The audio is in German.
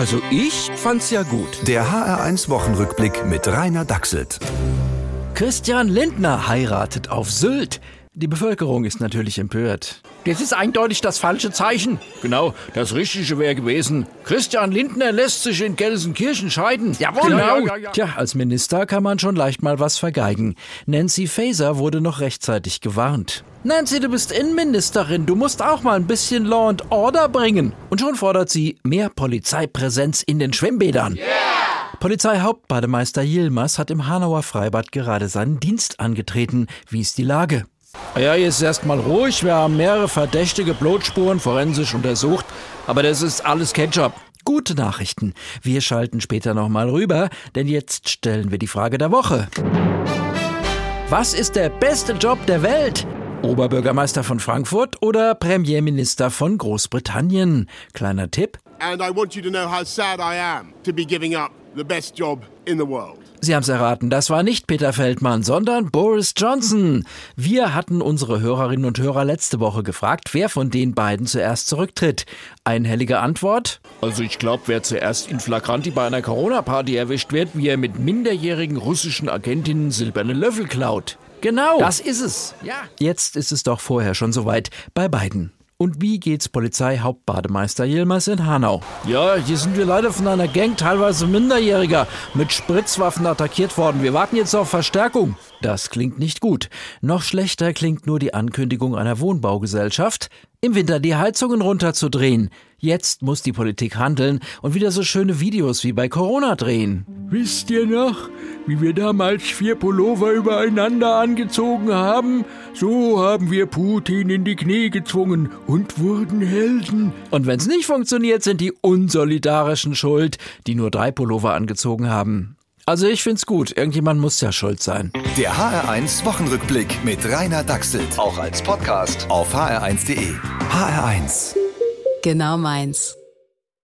Also ich fand's ja gut. Der HR1 Wochenrückblick mit Rainer Dachselt. Christian Lindner heiratet auf Sylt. Die Bevölkerung ist natürlich empört. Das ist eindeutig das falsche Zeichen. Genau, das Richtige wäre gewesen. Christian Lindner lässt sich in Gelsenkirchen scheiden. Jawohl, genau. Ja, ja, ja. Tja, als Minister kann man schon leicht mal was vergeigen. Nancy Faeser wurde noch rechtzeitig gewarnt. Nancy, du bist Innenministerin. Du musst auch mal ein bisschen Law and Order bringen. Und schon fordert sie mehr Polizeipräsenz in den Schwimmbädern. Yeah! Polizeihauptbademeister Yilmaz hat im Hanauer Freibad gerade seinen Dienst angetreten. Wie ist die Lage? Ja, jetzt erstmal ruhig. Wir haben mehrere verdächtige Blutspuren forensisch untersucht, aber das ist alles Ketchup. Gute Nachrichten. Wir schalten später nochmal rüber, denn jetzt stellen wir die Frage der Woche. Was ist der beste Job der Welt? Oberbürgermeister von Frankfurt oder Premierminister von Großbritannien? Kleiner Tipp. And I want you to know how sad I am to be giving up the best job in the world. Sie haben es erraten, das war nicht Peter Feldmann, sondern Boris Johnson. Wir hatten unsere Hörerinnen und Hörer letzte Woche gefragt, wer von den beiden zuerst zurücktritt. Einhellige Antwort? Also ich glaube, wer zuerst in Flagranti bei einer Corona-Party erwischt wird, wie er mit minderjährigen russischen Agentinnen silberne Löffel klaut. Genau. Das ist es. Ja. Jetzt ist es doch vorher schon soweit bei beiden. Und wie geht's Polizeihauptbademeister Yilmaz in Hanau? Ja, hier sind wir leider von einer Gang, teilweise Minderjähriger, mit Spritzwaffen attackiert worden. Wir warten jetzt auf Verstärkung. Das klingt nicht gut. Noch schlechter klingt nur die Ankündigung einer Wohnbaugesellschaft, im Winter die Heizungen runterzudrehen. Jetzt muss die Politik handeln und wieder so schöne Videos wie bei Corona drehen. Wisst ihr noch, wie wir damals vier Pullover übereinander angezogen haben? So haben wir Putin in die Knie gezwungen und wurden Helden. Und wenn's nicht funktioniert, sind die Unsolidarischen schuld, die nur drei Pullover angezogen haben. Also ich find's gut. Irgendjemand muss ja schuld sein. Der HR1 Wochenrückblick mit Rainer Dachselt. Auch als Podcast auf hr1.de. HR1. Genau meins.